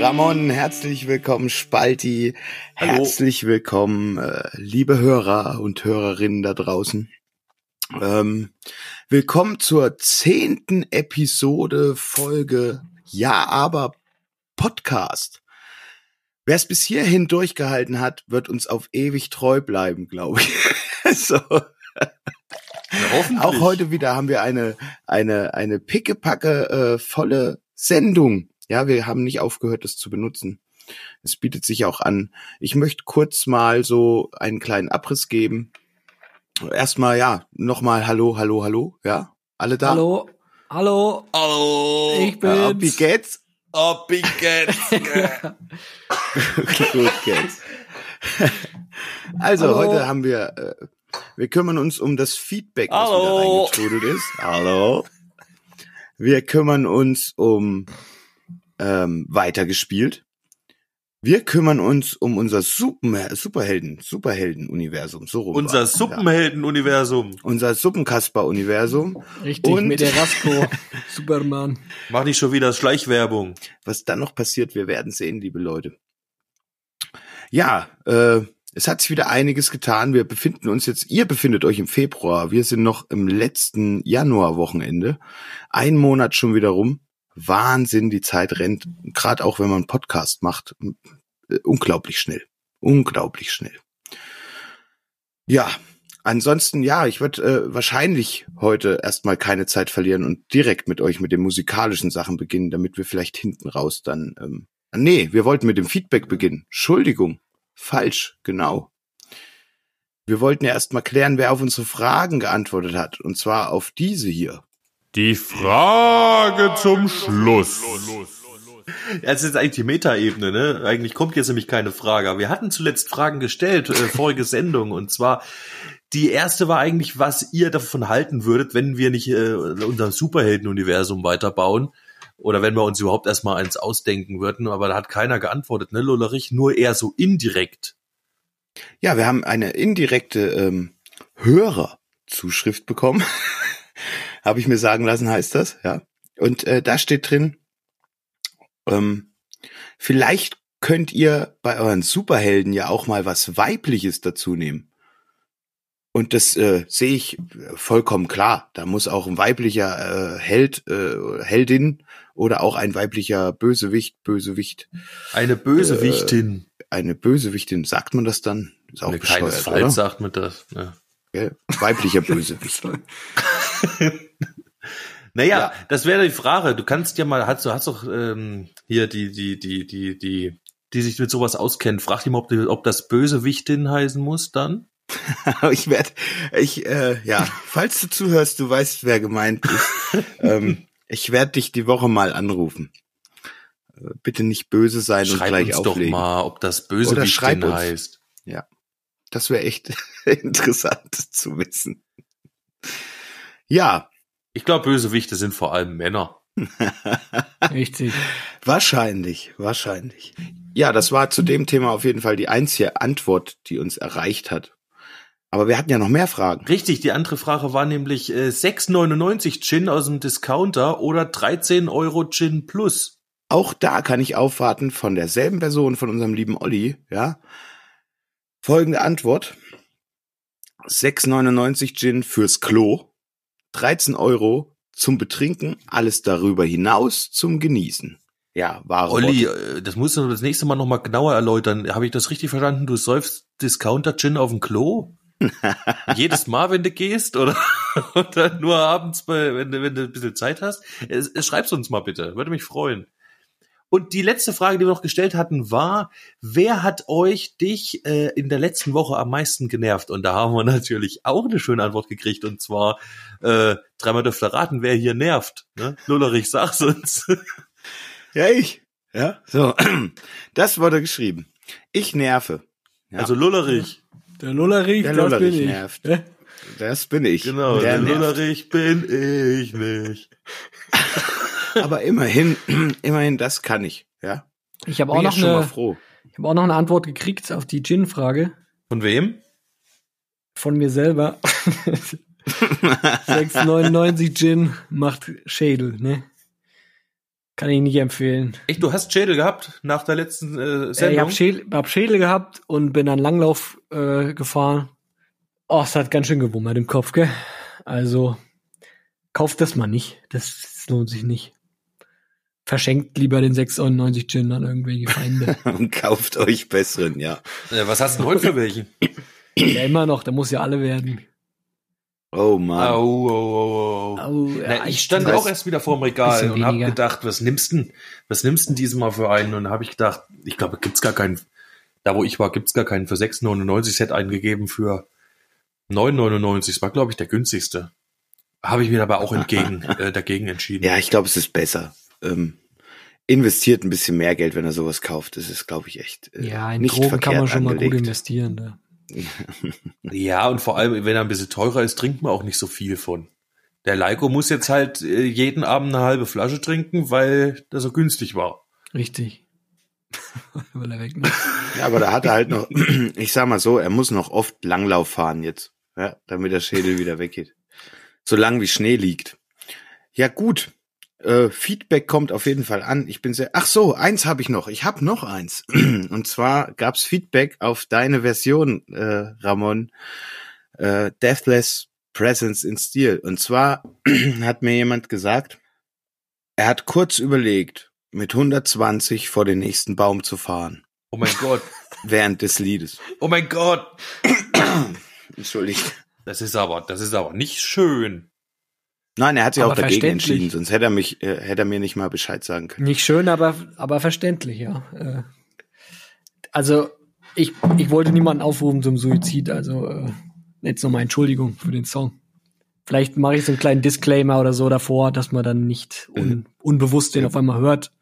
Ramon, herzlich willkommen, Spalti, Hallo. herzlich willkommen, äh, liebe Hörer und Hörerinnen da draußen. Ähm, willkommen zur zehnten Episode Folge Ja, aber Podcast. Wer es bis hierhin durchgehalten hat, wird uns auf ewig treu bleiben, glaube ich. so. Ja, hoffentlich. Auch heute wieder haben wir eine, eine, eine pickepacke äh, volle Sendung. Ja, wir haben nicht aufgehört, das zu benutzen. Es bietet sich auch an. Ich möchte kurz mal so einen kleinen Abriss geben. Erstmal, ja, nochmal Hallo, Hallo, Hallo, ja, alle da? Hallo, hallo, Hallo. ich Ja, bin's. wie geht's? Ab in geht's. Gut geht's. Also, Hallo. heute haben wir, äh, wir kümmern uns um das Feedback, was Hallo. wieder reingetrudelt ist. Hallo. Wir kümmern uns um ähm, weitergespielt. Wir kümmern uns um unser Super Superhelden, Superhelden-Universum. So rum Unser. Suppenhelden-Universum. Unser Suppenkasper-Universum. Richtig, Und- mit der Rasko. Superman. Mach nicht schon wieder Schleichwerbung. Was dann noch passiert, wir werden sehen, liebe Leute. Ja, äh, es hat sich wieder einiges getan. Wir befinden uns jetzt, ihr befindet euch im Februar. Wir sind noch im letzten Januarwochenende. Ein Monat schon wieder rum. Wahnsinn, die Zeit rennt. Gerade auch wenn man einen Podcast macht. Äh, unglaublich schnell. Unglaublich schnell. Ja, ansonsten, ja, ich würde äh, wahrscheinlich heute erstmal keine Zeit verlieren und direkt mit euch mit den musikalischen Sachen beginnen, damit wir vielleicht hinten raus dann. Ähm, nee, wir wollten mit dem Feedback beginnen. Entschuldigung. Falsch, genau. Wir wollten ja erstmal klären, wer auf unsere Fragen geantwortet hat. Und zwar auf diese hier. Die Frage zum Schluss. Ja, Das ist jetzt eigentlich die Metaebene, ne? Eigentlich kommt jetzt nämlich keine Frage. Aber wir hatten zuletzt Fragen gestellt, äh, vorige Sendung. Und zwar, die erste war eigentlich, was ihr davon halten würdet, wenn wir nicht äh, unser Superhelden-Universum weiterbauen. Oder wenn wir uns überhaupt erstmal eins ausdenken würden. Aber da hat keiner geantwortet, ne, Lullerich? Nur eher so indirekt. Ja, wir haben eine indirekte ähm, Hörerzuschrift bekommen. Habe ich mir sagen lassen, heißt das, ja. Und äh, da steht drin, ähm, vielleicht könnt ihr bei euren Superhelden ja auch mal was Weibliches dazu nehmen. Und das äh, sehe ich vollkommen klar. Da muss auch ein weiblicher äh, Held, äh, Heldin oder auch ein weiblicher Bösewicht, Bösewicht, Eine Bösewichtin. eine Bösewichtin, sagt man das dann? Ist auch Ne, bescheuert, keinesfalls oder? sagt man das. Ne. Gell? Weiblicher Bösewicht. Naja, Ja. das wäre die Frage. Du kannst ja mal, hast du hast doch ähm, hier die, die, die, die, die, die sich mit sowas auskennen. Frag die mal, ob, ob das Bösewichtin heißen muss dann. Ich werde, ich, äh, ja, falls du zuhörst, du weißt, wer gemeint ist. ähm, ich werde dich die Woche mal anrufen. Äh, Bitte nicht böse sein und Schreib gleich uns auflegen. doch mal, ob das Bösewichtin heißt. Das wäre echt interessant zu wissen. Ja, Ich glaube, Bösewichte sind vor allem Männer. Richtig. wahrscheinlich, wahrscheinlich. Ja, das war zu dem Thema auf jeden Fall die einzige Antwort, die uns erreicht hat. Aber wir hatten ja noch mehr Fragen. Richtig, die andere Frage war nämlich äh, 6,99 Gin aus dem Discounter oder 13 Euro Gin plus. Auch da kann ich aufwarten von derselben Person, von unserem lieben Olli, ja. Folgende Antwort. 6,99 Gin fürs Klo, 13 Euro zum Betrinken, alles darüber hinaus zum Genießen. Ja, wahre Olli, Worte. äh, das musst du das nächste Mal nochmal genauer erläutern. Habe ich das richtig verstanden? Du säufst Discounter-Gin auf dem Klo? Jedes Mal, wenn du gehst? Oder, oder nur abends, wenn, du, wenn du ein bisschen Zeit hast? Es, es, schreib's uns mal bitte. Würde mich freuen. Und die letzte Frage, die wir noch gestellt hatten, war, wer hat euch, dich äh, in der letzten Woche am meisten genervt? Und da haben wir natürlich auch eine schöne Antwort gekriegt. Und zwar, äh, dreimal dürft ihr raten, wer hier nervt. Ne? Lullerich, sag's uns. Ja, ich. Ja, so. Das wurde geschrieben. Ich nerve. Ja. Also Lullerich. Der Lullerich, Der das Lullerich bin ich. nervt. Hä? Das bin ich. Genau, Der der. Lullerich bin ich nicht. Aber immerhin, immerhin, das kann ich. Ja. Ich habe Bin auch noch schon mal eine, froh. ich habe auch noch eine Antwort gekriegt auf die Gin-Frage Von wem? von mir selber. 6,99 Gin macht Schädel, ne? Kann ich nicht empfehlen. Echt, du hast Schädel gehabt nach der letzten äh, Äh, ich Sendung? habe Schädel, hab Schädel gehabt und bin dann Langlauf äh, gefahren. Oh, es hat ganz schön gewummert im Kopf, gell? Also, kauft das mal nicht. Das, das lohnt sich nicht. Verschenkt lieber den 6,99 Gin an irgendwelche Feinde. Und kauft euch besseren, ja. äh, was hast du denn heute für welchen? ja, immer noch, da muss ja alle werden. Oh Mann. Au, au, au. Au, Na, ich stand auch erst wieder vorm Regal Bisschen und habe gedacht, was nimmst denn, was nimmst denn diesmal für einen? Und habe ich gedacht, ich glaube, gibt's gar keinen, da wo ich war, gibt's gar keinen für 6,99 Set eingegeben für 9,99. Das war, glaube ich, der günstigste. Habe ich mir aber auch entgegen, äh, dagegen entschieden. Ja, ich glaube, es ist besser. Ähm, investiert ein bisschen mehr Geld, wenn er sowas kauft. Das ist, glaube ich, echt äh, Ja, in nicht Drogen verkehrt kann man schon mal angelegt. gut investieren. Da. Ja, und vor allem, wenn er ein bisschen teurer ist, trinkt man auch nicht so viel von. Der Leiko muss jetzt halt äh, jeden Abend eine halbe Flasche trinken, weil das so günstig war. Richtig. Will er weg, ne? Ja, aber da hat er halt noch, ich sag mal so, er muss noch oft Langlauf fahren jetzt, ja, damit der Schädel wieder weggeht. Solange wie Schnee liegt. Ja, gut. Äh, Feedback kommt auf jeden Fall an. Ich bin sehr. Ach so, eins habe ich noch. Ich habe noch eins. Und zwar gab's Feedback auf deine Version, äh, Ramon, äh, Deathless Presence in Steel. Und zwar hat mir jemand gesagt, er hat kurz überlegt, mit 120 vor den nächsten Baum zu fahren Oh mein Gott. während des Liedes. Oh mein Gott. Entschuldigt. Das ist aber, das ist aber nicht schön. Nein, er hat sich Aber auch dagegen entschieden, sonst hätte er mich, äh, hätte er mir nicht mal Bescheid sagen können. Nicht schön, aber, aber verständlich, ja. Äh, Also, ich, ich wollte niemanden aufrufen zum Suizid, also äh, jetzt nochmal Entschuldigung für den Song. Vielleicht mache ich so einen kleinen Disclaimer oder so davor, dass man dann nicht un, unbewusst den auf einmal hört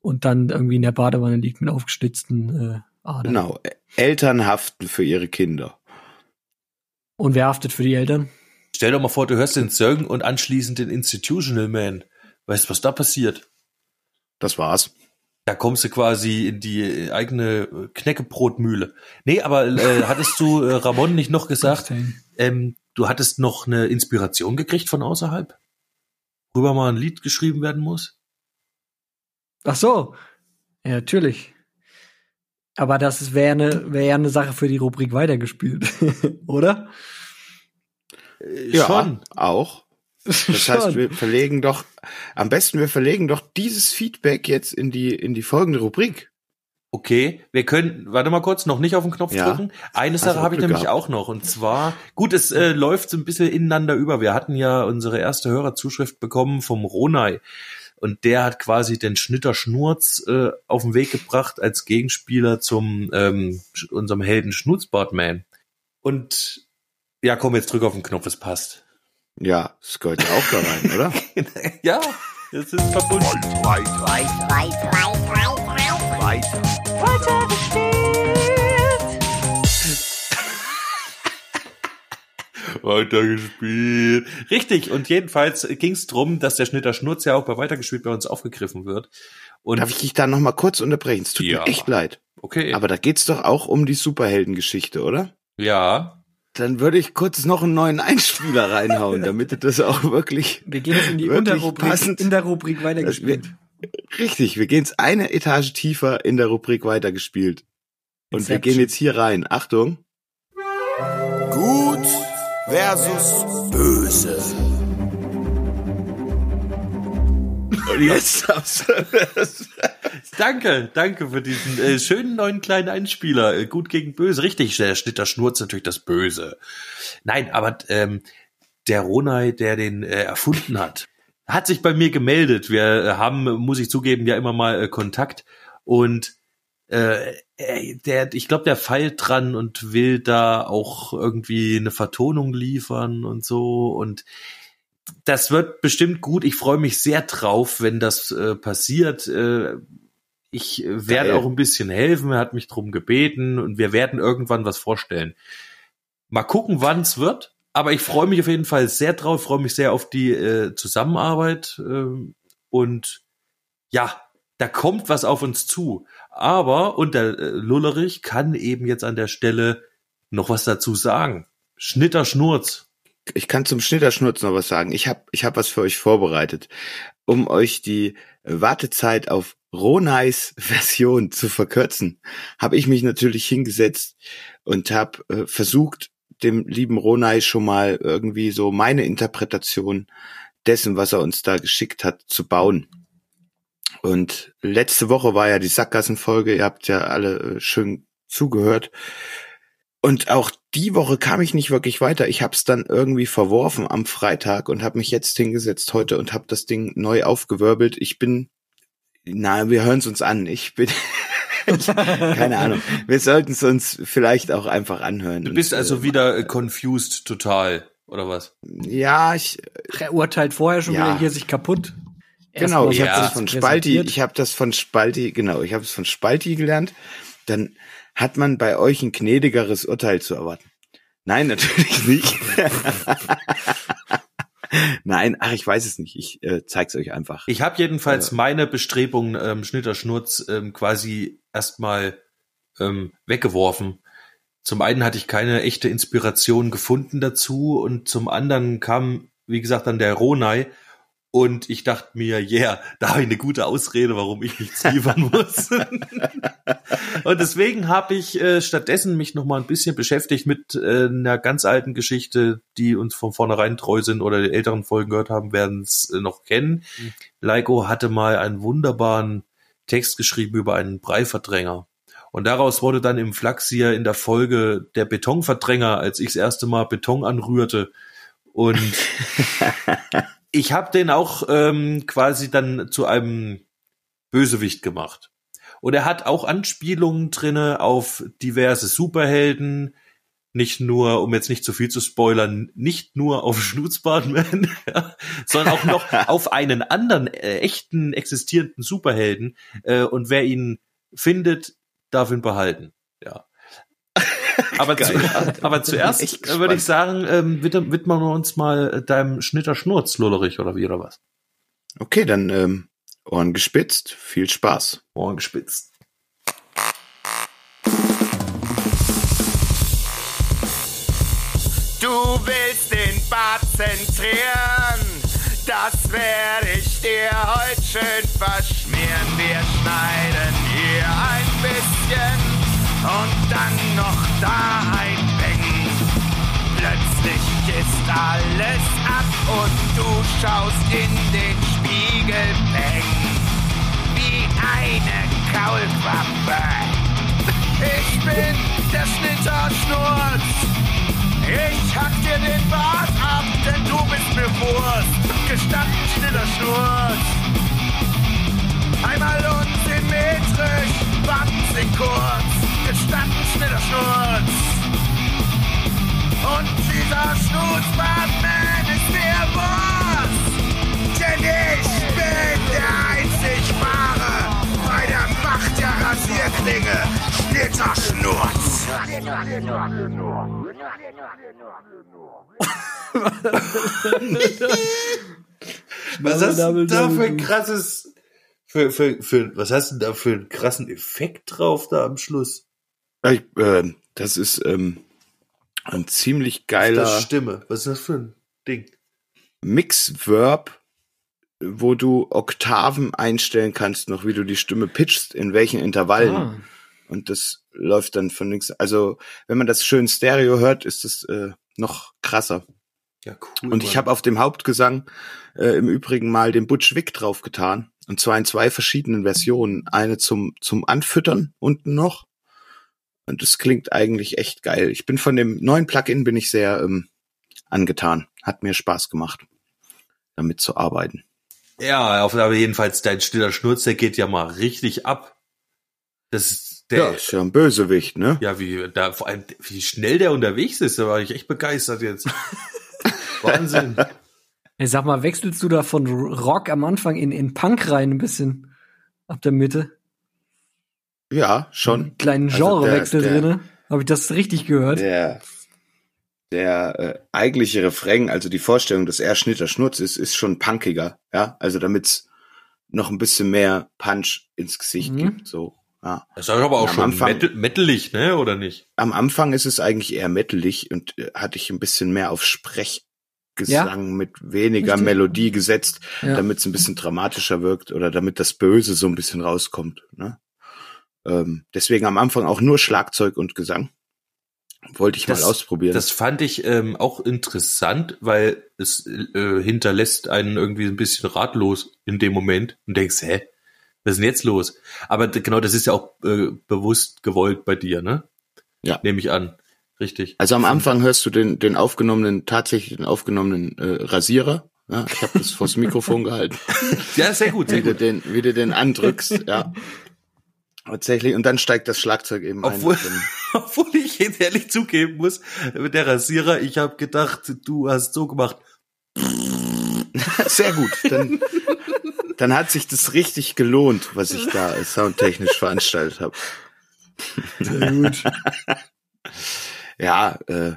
und dann irgendwie in der Badewanne liegt mit aufgeschlitzten äh, Adern. Genau. Eltern haften für ihre Kinder. Und wer haftet für die Eltern? Stell dir mal vor, du hörst den Song und anschließend den Institutional Man. Weißt du, was da passiert? Das war's. Da kommst du quasi in die eigene äh, Knäckebrotmühle. Nee, aber äh, hattest du, äh, Ramon, nicht noch gesagt, ähm, du hattest noch eine Inspiration gekriegt von außerhalb? Worüber mal ein Lied geschrieben werden muss? Ach so. Ja, natürlich. Aber das wäre eine, wäre ja eine Sache für die Rubrik weitergespielt, oder? Äh, Ja, Schon. auch. Das heißt, wir verlegen doch, am besten wir verlegen doch dieses Feedback jetzt in die, in die folgende Rubrik. Okay, wir können, warte mal kurz, noch nicht auf den Knopf Ja. drücken. Eine Sache habe ich Glück nämlich gehabt. auch noch. Und zwar, gut, es äh, läuft so ein bisschen ineinander über. Wir hatten ja unsere erste Hörerzuschrift bekommen vom Ronay. Und der hat quasi den Schnitter Schnurz äh, auf den Weg gebracht als Gegenspieler zum ähm, unserem Helden Schnutzbartman. Und ja, komm, jetzt drück auf den Knopf, es passt. Ja, das gehört ja auch da rein, oder? ja, das ist verbunden. Weitergespielt. Richtig, und jedenfalls ging es darum, dass der Schnitter Schnurz ja auch bei Weitergespielt bei uns aufgegriffen wird. Und Darf ich dich da noch mal kurz unterbrechen? Es tut Ja. mir echt leid. okay, Aber da geht's doch auch um die Superheldengeschichte, oder? ja, Dann würde ich kurz noch einen neuen Einspieler reinhauen, damit das auch wirklich Wir gehen jetzt in die Wirklich Unterrubrik, passend. in der Rubrik weitergespielt. Richtig, wir gehen jetzt eine Etage tiefer in der Rubrik weitergespielt. Und wir Inception. gehen jetzt hier rein. Achtung. Gut versus böse. Und jetzt darfst du das. danke, danke für diesen äh, schönen neuen kleinen Einspieler. Äh, gut gegen böse, richtig, der Schnitter Schnurz natürlich das Böse. Nein, aber ähm, der Ronay, der den äh, erfunden hat, hat sich bei mir gemeldet. Wir äh, haben, muss ich zugeben, ja immer mal äh, Kontakt und äh, der, ich glaube, der feilt dran und will da auch irgendwie eine Vertonung liefern und so und das wird bestimmt gut. Ich freue mich sehr drauf, wenn das äh, passiert. Äh, ich äh, werde auch ein bisschen helfen. Er hat mich drum gebeten und wir werden irgendwann was vorstellen. Mal gucken, wann es wird. Aber ich freue mich auf jeden Fall sehr drauf. Freue mich sehr auf die äh, Zusammenarbeit ähm, und ja, da kommt was auf uns zu. Aber und der äh, Lullerich kann eben jetzt an der Stelle noch was dazu sagen. Schnitter Schnurz. Ich kann zum Schnitterschnurz noch was sagen. Ich habe ich hab was für euch vorbereitet, um euch die Wartezeit auf Ronais Version zu verkürzen. Habe ich mich natürlich hingesetzt und habe äh, versucht, dem lieben Ronai schon mal irgendwie so meine Interpretation dessen, was er uns da geschickt hat, zu bauen. Und letzte Woche war ja die Sackgassenfolge, ihr habt ja alle äh, schön zugehört. Und auch die Woche kam ich nicht wirklich weiter. Ich habe es dann irgendwie verworfen am Freitag und habe mich jetzt hingesetzt heute und habe das Ding neu aufgewirbelt. Ich bin, na, wir hören es uns an. Ich bin, keine Ahnung. Wir sollten es uns vielleicht auch einfach anhören. Du bist und, also äh, wieder äh, confused total, oder was? Ja, ich, Ach, Er urteilt vorher schon Ja. wieder hier sich kaputt. Genau, ich Erstmal habe ja, das von. Spalti, ich habe das von Spalti, genau, ich habe es von Spalti gelernt. Dann hat man bei euch ein gnädigeres Urteil zu erwarten. Nein, natürlich nicht. Nein, ach, ich weiß es nicht. Ich äh, zeig's euch einfach. Ich habe jedenfalls meine Bestrebungen, ähm, Schnitterschnurz ähm, quasi erstmal ähm, weggeworfen. Zum einen hatte ich keine echte Inspiration gefunden dazu und zum anderen kam, wie gesagt, dann der Ronai und ich dachte mir, yeah, da habe ich eine gute Ausrede, warum ich mich ziefern muss. und deswegen habe ich äh, stattdessen mich noch mal ein bisschen beschäftigt mit äh, einer ganz alten Geschichte, die uns von vornherein treu sind oder die älteren Folgen gehört haben, werden es äh, noch kennen. Leiko hatte mal einen wunderbaren Text geschrieben über einen Breiverdränger. Und daraus wurde dann im Flachs hier in der Folge der Betonverdränger, als ich das erste Mal Beton anrührte. Und ich habe den auch ähm, quasi dann zu einem Bösewicht gemacht. Und er hat auch Anspielungen drinne auf diverse Superhelden, nicht nur, um jetzt nicht zu viel zu spoilern, nicht nur auf Schnutzbartman, ja, sondern auch noch auf einen anderen äh, echten existierenden Superhelden. Äh, und wer ihn findet, darf ihn behalten. Ja. Aber, zu, aber zuerst äh, würde ich sagen, ähm, widm- widmen wir uns mal äh, deinem Schnitter-Schnurz, Lullerich, oder wie, oder was? Okay, dann ähm, Ohren gespitzt. Viel Spaß. Ohren gespitzt. Du willst den Bart zentrieren, das werde ich dir heute schön verschmieren. Wir schneiden hier ein bisschen und dann noch da ein Bang. Plötzlich ist alles ab und du schaust in den Spiegel bang. Wie eine Kaulquappe. Ich bin der Schnitterschnurz. Ich hack dir den Bart ab, denn du bist mir Wurst. Gestanden stiller Schnurz. Einmal unsymmetrisch, Sie kurz. Gestanden stiller Schnurz. Und dieser Schnutzbartman ist mir Wurst. Denn ich bin der einzig wahre bei der Macht der Rasierklinge. Schnitterschnurz. Was hast du da für ein krasses, für, für, für, was hast du da für einen krassen Effekt drauf da am Schluss? Ich, äh, das ist ähm, ein ziemlich geiler Das Stimme. Was ist das für ein Ding? Mix-Verb, wo du Oktaven einstellen kannst, noch wie du die Stimme pitchst, in welchen Intervallen. Ah. Und das läuft dann von links. Also, wenn man das schön Stereo hört, ist es äh, noch krasser. Ja, cool. Und ich habe auf dem Hauptgesang äh, im Übrigen mal den Butch Wick draufgetan. Und zwar in zwei verschiedenen Versionen. Eine zum, zum Anfüttern unten noch. Und das klingt eigentlich echt geil. Ich bin von dem neuen Plugin bin ich sehr ähm, angetan. Hat mir Spaß gemacht, damit zu arbeiten. Ja, auf, aber jedenfalls dein stiller Schnurz, der geht ja mal richtig ab. Das ist der, Ja, ist ja ein Bösewicht, ne? ja, wie, da, vor allem, wie schnell der unterwegs ist, da war ich echt begeistert jetzt. Wahnsinn. Ey, sag mal, wechselst du da von Rock am Anfang in, in Punk rein ein bisschen? Ab der Mitte? Ja, schon. Kleinen Also Genrewechsel der- drinne. Habe ich das richtig gehört? Der, der äh, eigentliche Refrain, also die Vorstellung, dass er Schnitter Schnurz ist, ist schon punkiger, ja. Also damit's noch ein bisschen mehr Punch ins Gesicht Mhm. gibt. So, ja. Das ist aber auch Am schon Anfang- metal, metalig, ne, oder nicht? Am Anfang ist es eigentlich eher metalig und äh, hatte ich ein bisschen mehr auf Sprech Gesang mit weniger Richtig. Melodie gesetzt, Ja. damit es ein bisschen dramatischer wirkt oder damit das Böse so ein bisschen rauskommt. Ne? Ähm, deswegen am Anfang auch nur Schlagzeug und Gesang. Wollte ich Das- mal ausprobieren. Das fand ich ähm, auch interessant, weil es äh, hinterlässt einen irgendwie ein bisschen ratlos in dem Moment und denkst, hä, was ist denn jetzt los? Aber genau, das ist ja auch äh, bewusst gewollt bei dir, ne? Ja. Nehme ich an. Richtig. also am Anfang hörst du den, den aufgenommenen, tatsächlich den aufgenommenen äh, Rasierer. Ja, ich habe das vors Mikrofon gehalten. Ja, sehr gut, sehr wie, du gut. den, wie du den andrückst, ja. Tatsächlich. Und dann steigt das Schlagzeug eben Obwohl- ein. Obwohl ich jetzt ehrlich zugeben muss, mit der Rasierer, ich habe gedacht, du hast so gemacht. Sehr gut. Dann, dann hat sich das richtig gelohnt, was ich da soundtechnisch veranstaltet habe. Sehr gut. Ja, äh,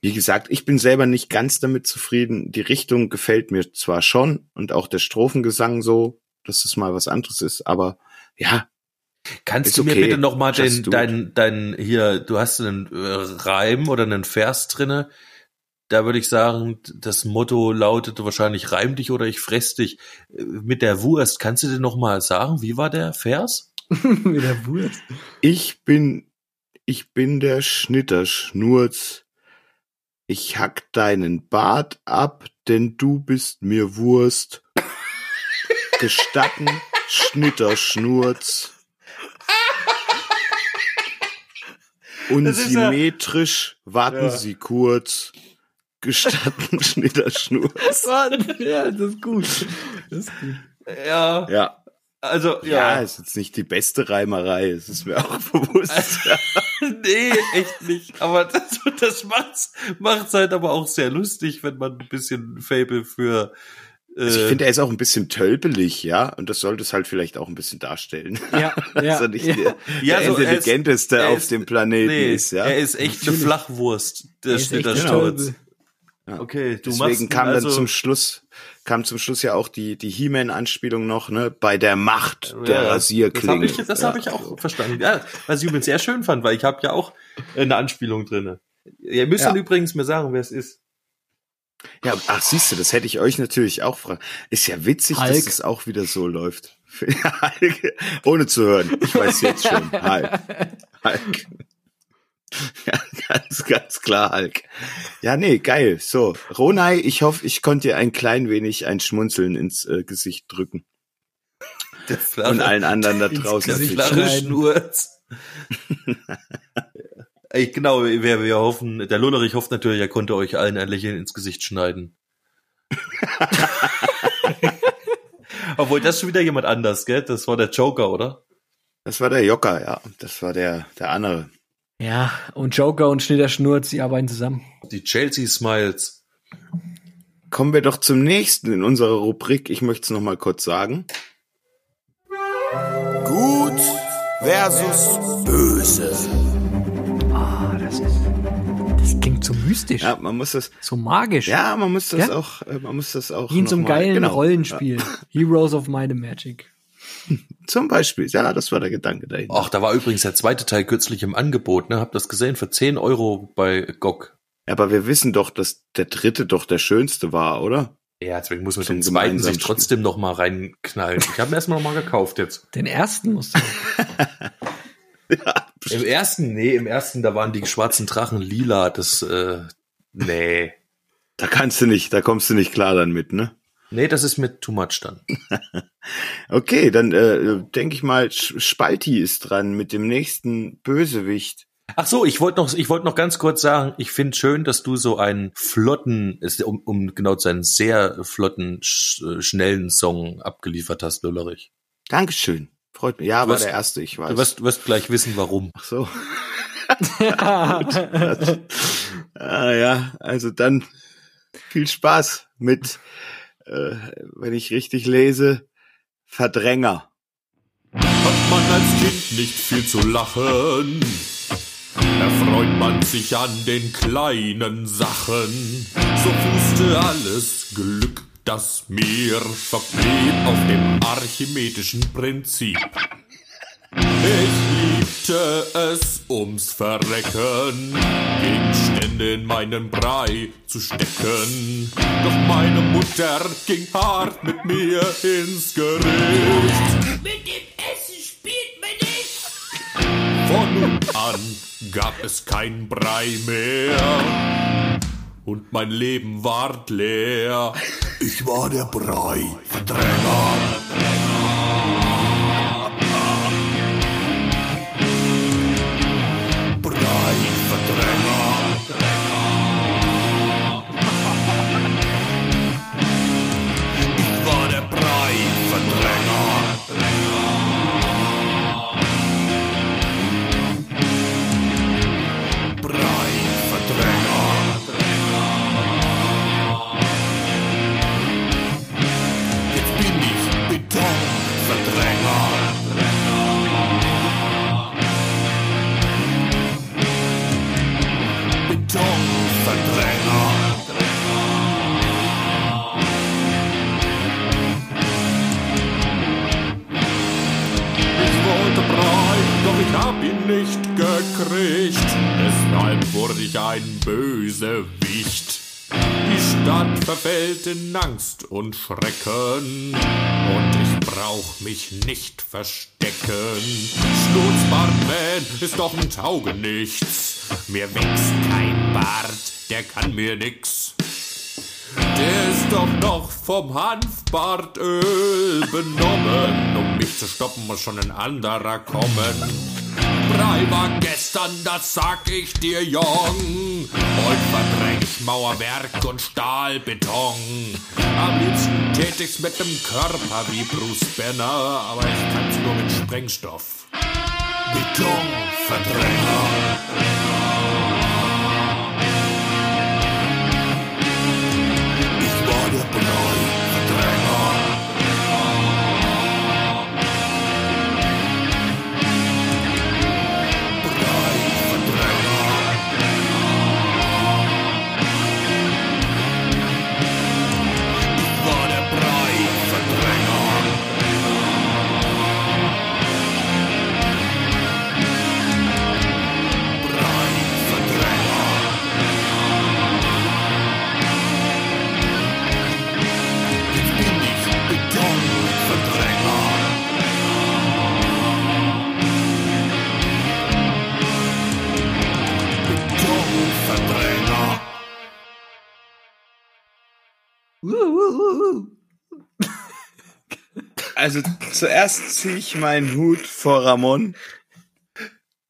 wie gesagt, ich bin selber nicht ganz damit zufrieden. Die Richtung gefällt mir zwar schon und auch der Strophengesang so, dass es mal was anderes ist, aber ja, Kannst Ist du mir okay. bitte noch mal Just den, dein, dein, hier, du hast einen äh, Reim oder einen Vers drinne. Da würde ich sagen, das Motto lautet wahrscheinlich reim dich oder ich fress dich Äh, mit der Wurst. Kannst du dir noch mal sagen, wie war der Vers? Mit der Wurst. ich bin, ich bin der Schnitterschnurz. Ich hack deinen Bart ab, denn du bist mir Wurst. Gestatten, Schnitterschnurz. Unsymmetrisch, warten Sie kurz. Gestatten, Schnitterschnurz. ja, das ist gut. Das ist gut. Ja, Ja. also Ja, ja. ist jetzt nicht die beste Reimerei, es ist mir auch bewusst. nee, echt nicht. Aber das, das macht's, macht's halt aber auch sehr lustig, wenn man ein bisschen Fable für Also ich finde, er ist auch ein bisschen tölpelig, ja, und das sollte es halt vielleicht auch ein bisschen darstellen. Ja, ja, dass er nicht ja. der, Ja, der so, ist- intelligenteste er auf ist- dem Planeten nee, ist, ja. er ist echt eine. Flachwurst. Der Er ist steht da. Stolpe. Ja. Okay, du Deswegen kam also, dann zum Schluss, kam zum Schluss ja auch die, die He-Man-Anspielung noch, ne, bei der Macht der Ja, Rasierklinge. Das habe ich, das ja. hab ich auch verstanden. Ja, was ich übrigens sehr schön fand, weil ich habe ja auch eine Anspielung drinne. Ihr müsst Ja. dann übrigens mir sagen, wer es ist. Ja, ach, siehst du, das hätte ich euch natürlich auch fragen. Ist ja witzig, dass Hulk. es auch wieder so läuft. Ohne zu hören. Ich weiß jetzt schon. Hulk. Hulk. Ja, ganz, ganz klar, Hulk. Ja, nee, geil. So, Ronai, ich hoffe, ich konnte dir ein klein wenig ein Schmunzeln ins äh, Gesicht drücken. Der flache, Und allen anderen da draußen. Gesicht flache. Schnurz. Ey, genau, wir, wir hoffen, der Lullerich hofft natürlich, er konnte euch allen ein Lächeln ins Gesicht schneiden. Obwohl, das ist schon wieder jemand anders, gell? Das war der Joker, oder? Das war der Jocker, ja. Das war der, der andere. Ja, und Joker und Schnitterschnurz, die arbeiten zusammen. Die Chelsea Smiles. Kommen wir doch zum nächsten in unserer Rubrik. Ich möchte es noch mal kurz sagen. Gut versus böse. Mystisch. Ja, man muss das, So magisch. ja, man muss das Ja? auch, äh, man muss das auch. Wie in so einem mal- geilen genau. Rollenspiel. Heroes of Might and Magic. Zum Beispiel, ja, das war der Gedanke dahinter. Ach, da war übrigens der zweite Teil kürzlich im Angebot, ne? Hab das gesehen für 10 Euro bei GOG. Aber wir wissen doch, dass der dritte doch der schönste war, oder? Ja, deswegen muss man den zweiten sich trotzdem noch mal reinknallen. Ich habe ihn erstmal noch mal gekauft jetzt. Den ersten musst du. Im ersten, nee, im ersten, da waren die schwarzen Drachen lila. Das, äh, nee. Da kannst du nicht, da kommst du nicht klar dann mit, ne? Nee, das ist mir too much dann. Okay, dann äh, denke ich mal, Spalti ist dran mit dem nächsten Bösewicht. Ach so, ich wollte noch, ich wollte noch ganz kurz sagen, ich finde schön, dass du so einen flotten, ist- um, um genau zu sein, sehr flotten, sch, schnellen Song abgeliefert hast, Lullerich. Dankeschön. Freut mich. Ja, Du war wirst- der erste, ich weiß. Du wirst, wirst gleich wissen, warum. Ach so. Ah ja, also dann viel Spaß mit, äh, wenn ich richtig lese, Verdränger. Hat man als Kind nicht viel zu lachen, erfreut man sich an den kleinen Sachen. So fußte alles Glück, das mir verblieb auf dem archimedischen Prinzip. Ich liebte es ums Verrecken, Gegenstände in meinen Brei zu stecken. Doch meine Mutter ging hart mit mir ins Gericht. Mit dem Essen spielt man nicht. Von nun an gab es kein Brei mehr. Und mein Leben ward leer. Ich war der Brei-Verdränger. Brei-Verdränger. In Angst und Schrecken. Und ich brauch mich nicht verstecken. Schnurzbartman ist doch ein Taugenichts. Mir wächst kein Bart, der kann mir nix. Der ist doch noch vom Hanfbartöl benommen. Um mich zu stoppen, muss schon ein anderer kommen. Brei war gestern, das sag ich dir, Jong. Heute verdräng ich Mauerwerk und Stahlbeton. Am liebsten tät ich's mit dem Körper wie Bruce Banner, aber ich kann's nur mit Sprengstoff. Betonverdränger. Also zuerst ziehe ich meinen Hut vor Ramon,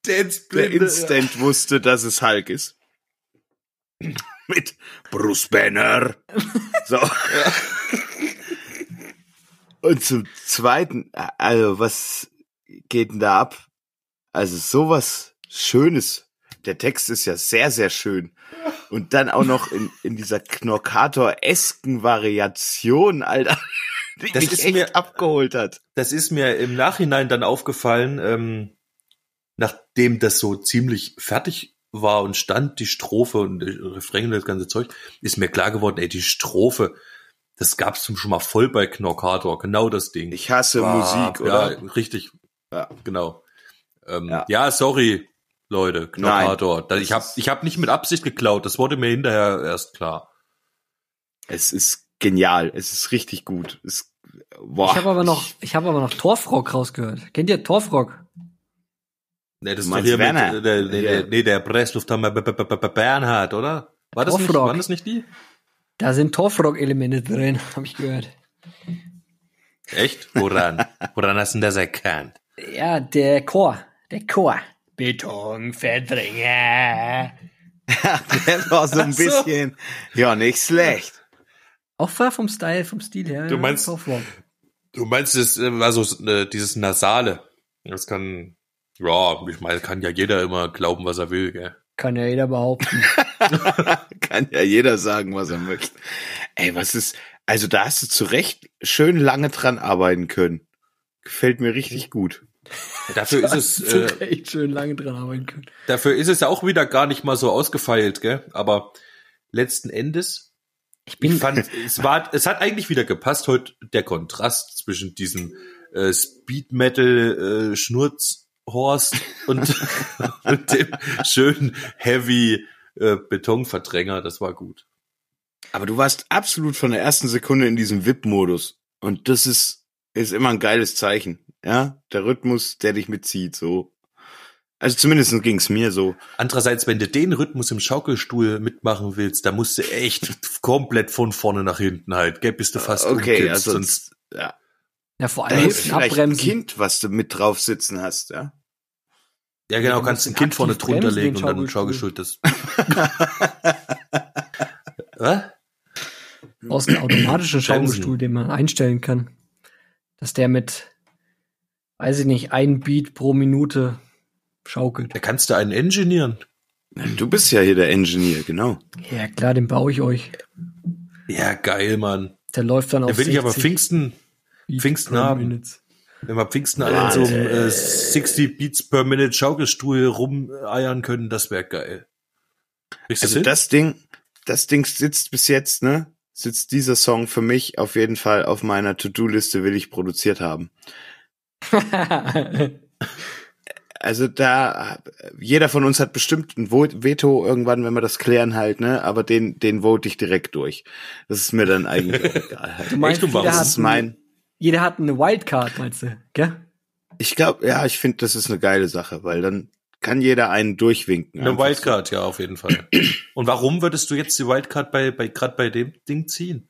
der instant wusste, dass es Hulk ist. Mit Bruce Banner. So. Und zum Zweiten, also was geht denn da ab? Also sowas Schönes. Der Text ist ja sehr, sehr schön. Und dann auch noch in, in dieser Knorkator-esken Variation, Alter, die Das mich ist echt mir- abgeholt hat. Das ist mir im Nachhinein dann aufgefallen, ähm, nachdem das so ziemlich fertig war und stand, die Strophe und der Refrain und das ganze Zeug, ist mir klar geworden, ey, die Strophe, das gab's schon mal voll bei Knorkator, genau das Ding. Ich hasse Musik, Ja, oder? richtig. Ja. Genau. Ähm, Ja. ja. sorry, Leute, Knorkator. Da- Ich habe ich hab nicht mit Absicht geklaut, das wurde mir hinterher erst klar. Es ist genial. Es ist richtig gut. Es, boah, Ich habe aber noch, ich habe aber noch Torfrock rausgehört. Kennt ihr Torfrock? Nee, das ist doch hier Werner? mit, äh, der, nee, Ja. der, nee, der Presslufthammer B- B- B- B- Bernhard, oder? War das, nicht, waren das nicht die? Da sind Torfrock-Elemente drin, habe ich gehört. Echt? Woran? Woran hast du denn das erkannt? Ja, der Chor. Der Chor. Betonverdränger. der war so ein so. bisschen, ja, nicht schlecht. Auch war vom Style, vom Stil her. Du meinst-. Du meinst, es äh, war so äh, dieses Nasale. Das kann, ja, ich meine, kann ja jeder immer glauben, was er will, gell? Kann ja jeder behaupten. Kann ja jeder sagen, was er möchte. Ey, was ist, also da hast du zu Recht schön lange dran arbeiten können. Gefällt mir richtig gut. Dafür ist es, Äh, echt schön lange dran arbeiten können. dafür ist es ja auch wieder gar nicht mal so ausgefeilt, gell? Aber letzten Endes, Ich ich bin, fand, es war, es hat eigentlich wieder gepasst heute der Kontrast zwischen diesem äh, Speed Metal äh, Schnurz Horst und, und dem schönen Heavy äh, Betonverdränger. Das war gut. Aber du warst absolut von der ersten Sekunde in diesem VIP-Modus. Und das ist, ist immer ein geiles Zeichen. Ja, der Rhythmus, der dich mitzieht, so. Also zumindest ging's mir so. Andererseits, wenn du den Rhythmus im Schaukelstuhl mitmachen willst, da musst du echt komplett von vorne nach hinten halt, gell, bis du fast Okay, umkippst, also sonst ja. Ja, vor allem hilft hinten vielleicht ein abbremsen. Kind, was du mit drauf sitzen hast, ja. Ja, genau, du kannst musst ein Kind vorne drunter legen und dann Schaukelstuhl. Schaukelstuhl das. Was? Aus einem automatischen. Schaukelstuhl, den man einstellen kann. Dass der mit, weiß ich nicht, ein Beat pro Minute schaukelt. Da kannst du einen engineieren. Du bist ja hier der Engineer, genau. Ja, klar, den baue ich euch. Ja, geil, Mann. Der läuft dann auf Da will ich aber 60 Pfingsten, Beat Pfingsten haben. Minute. wenn wir Pfingsten alle in so einem äh, 60 Beats per Minute Schaukelstuhl rumeiern können, das wäre geil. Kriegst du Also das Ding, das Ding sitzt bis jetzt, ne? Sitzt dieser Song für mich auf jeden Fall auf meiner To-Do-Liste, will ich produziert haben. Also da, jeder von uns hat bestimmt ein Veto irgendwann, wenn wir das klären halt, ne? Aber den, den vote ich direkt durch. Das ist mir dann eigentlich auch egal. Halt. Du meinst, Echt, warum? jeder Das hat, ist mein, jeder hat eine Wildcard, meinst du, gell? ich glaube, ja, ich finde, das ist eine geile Sache, weil dann kann jeder einen durchwinken. Eine Wildcard, ja, auf jeden Fall. Und warum würdest du jetzt die Wildcard bei, bei gerade bei dem Ding ziehen?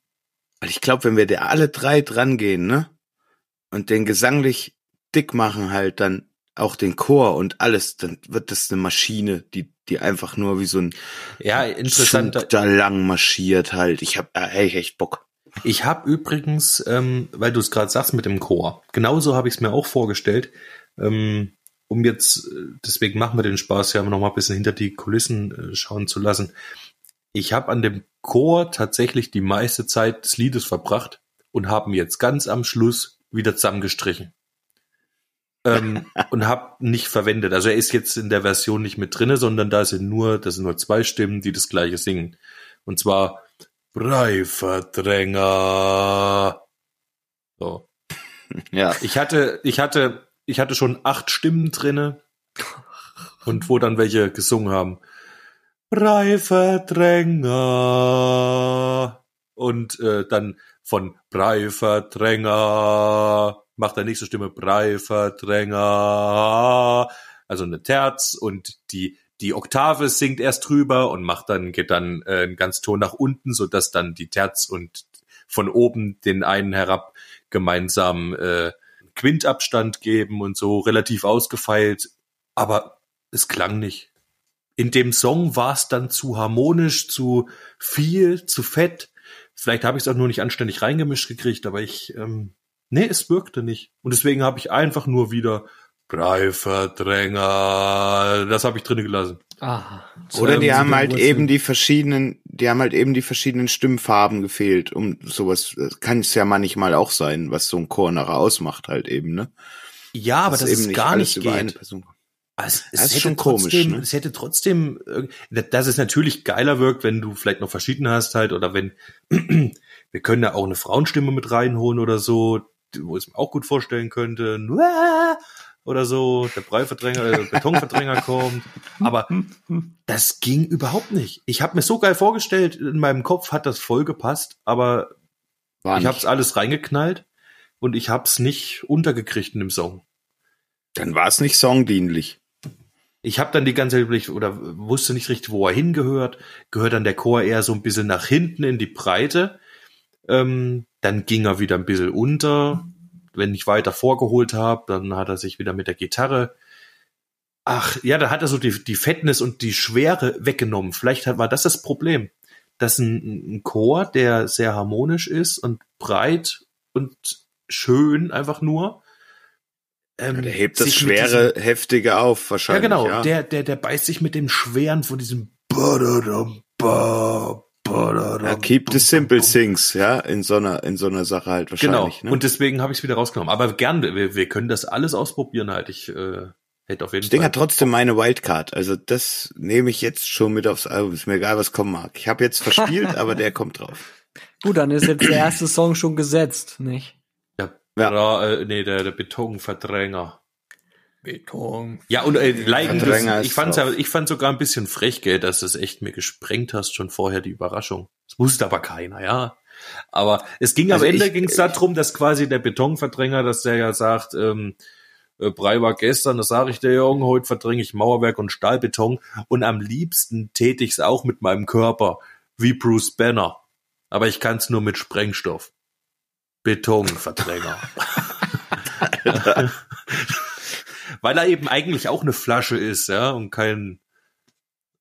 Weil ich glaube, wenn wir da alle drei dran gehen, ne? Und den gesanglich dick machen halt, dann auch den Chor und alles, dann wird das eine Maschine, die, die einfach nur wie so ein Ja, interessant. Zug da lang marschiert halt. Ich hab äh, echt Bock. Ich habe übrigens, ähm, weil du es gerade sagst mit dem Chor, genauso habe ich es mir auch vorgestellt. Ähm, um jetzt, äh, deswegen machen wir den Spaß ja noch mal ein bisschen hinter die Kulissen äh, schauen zu lassen. Ich habe an dem Chor tatsächlich die meiste Zeit des Liedes verbracht und habe ihn jetzt ganz am Schluss wieder zusammengestrichen. Ähm, und habe nicht verwendet. Also er ist jetzt in der Version nicht mit drinne, sondern da sind nur, das sind nur zwei Stimmen, die das gleiche singen. Und zwar Breiverdränger. So. Ja. Ich hatte, ich hatte, ich hatte schon acht Stimmen drinne und wo dann welche gesungen haben. Breiverdränger. Und äh, dann von Breiverdränger macht der nächste Stimme Breiverdränger. Also eine Terz und die die Oktave singt erst drüber und macht dann geht dann äh, einen ganz Ton nach unten, so dass dann die Terz und von oben den einen herab gemeinsam äh, Quintabstand geben und so relativ ausgefeilt, aber es klang nicht. In dem Song war es dann zu harmonisch, zu viel, zu fett. Vielleicht habe ich es auch nur nicht anständig reingemischt gekriegt, aber ich, ähm, nee, es wirkte nicht. Und deswegen habe ich einfach nur wieder Breiverdränger, das habe ich drinne gelassen. Aha. Oder die Ähm, haben halt eben die verschiedenen, die haben halt eben die verschiedenen Stimmfarben gefehlt, um sowas, das kann es ja manchmal auch sein, was so ein Chor nachher ausmacht halt eben, ne? Ja, aber das, eben ist gar nicht über eine geht. Person. Also, es Das ist hätte schon komisch, trotzdem, ne? Es hätte trotzdem, irg- dass es natürlich geiler wirkt, wenn du vielleicht noch verschieden hast halt oder wenn wir können ja auch eine Frauenstimme mit reinholen oder so, wo ich es mir auch gut vorstellen könnte. Oder so, der Breiverdränger, äh, Betonverdränger kommt. Aber das ging überhaupt nicht. Ich habe mir so geil vorgestellt, in meinem Kopf hat das voll gepasst, aber War ich habe es alles reingeknallt und ich habe es nicht untergekriegt in dem Song. Dann war es nicht songdienlich. Ich habe dann die ganze Zeit überlegt oder wusste nicht richtig, wo er hingehört. Gehört dann der Chor eher so ein bisschen nach hinten in die Breite. Ähm, dann ging er wieder ein bisschen unter. Wenn ich weiter vorgeholt habe, dann hat er sich wieder mit der Gitarre. Ach, ja, da hat er so die, die Fettness und die Schwere weggenommen. Vielleicht war das das Problem. Dass ein, ein Chor, der sehr harmonisch ist und breit und schön einfach nur. ähm, Der hebt das mit diesem- schwere, heftige auf ja, wahrscheinlich. genau. Ja. Der, der, der beißt sich mit dem Schweren von diesem ba, badadam, ja, keep the simple things, ja, in so einer, in so einer Sache halt Genau. wahrscheinlich. Ne? Und deswegen habe ich es wieder rausgenommen. Aber gern, wir, wir können das alles ausprobieren halt. Ich äh, hätte auf jeden das Ding Fall. hat trotzdem meine Wildcard. Also das nehme ich jetzt schon mit aufs Album. Ist mir egal, was kommen mag. Ich habe jetzt verspielt, aber der kommt drauf. Gut, dann ist jetzt der erste Song schon gesetzt, nicht? ja, Ja. Bra, äh, nee, der, der Betonverdränger. Beton. Ja, und äh, Verdränger das, ich fand's ja, ich fand sogar ein bisschen frech, gell, dass du es echt mir gesprengt hast, schon vorher die Überraschung. Das wusste aber keiner, ja. Aber es ging Also am Ende ging es darum, dass quasi der Betonverdränger, dass der ja sagt, ähm, äh, Brei war gestern, das sage ich dir, Jürgen, heute verdränge ich Mauerwerk und Stahlbeton und am liebsten täte ich's auch mit meinem Körper, wie Bruce Banner. Aber ich kann's nur mit Sprengstoff. Betonverdränger. Weil er eben eigentlich auch eine Flasche ist, ja, und kein.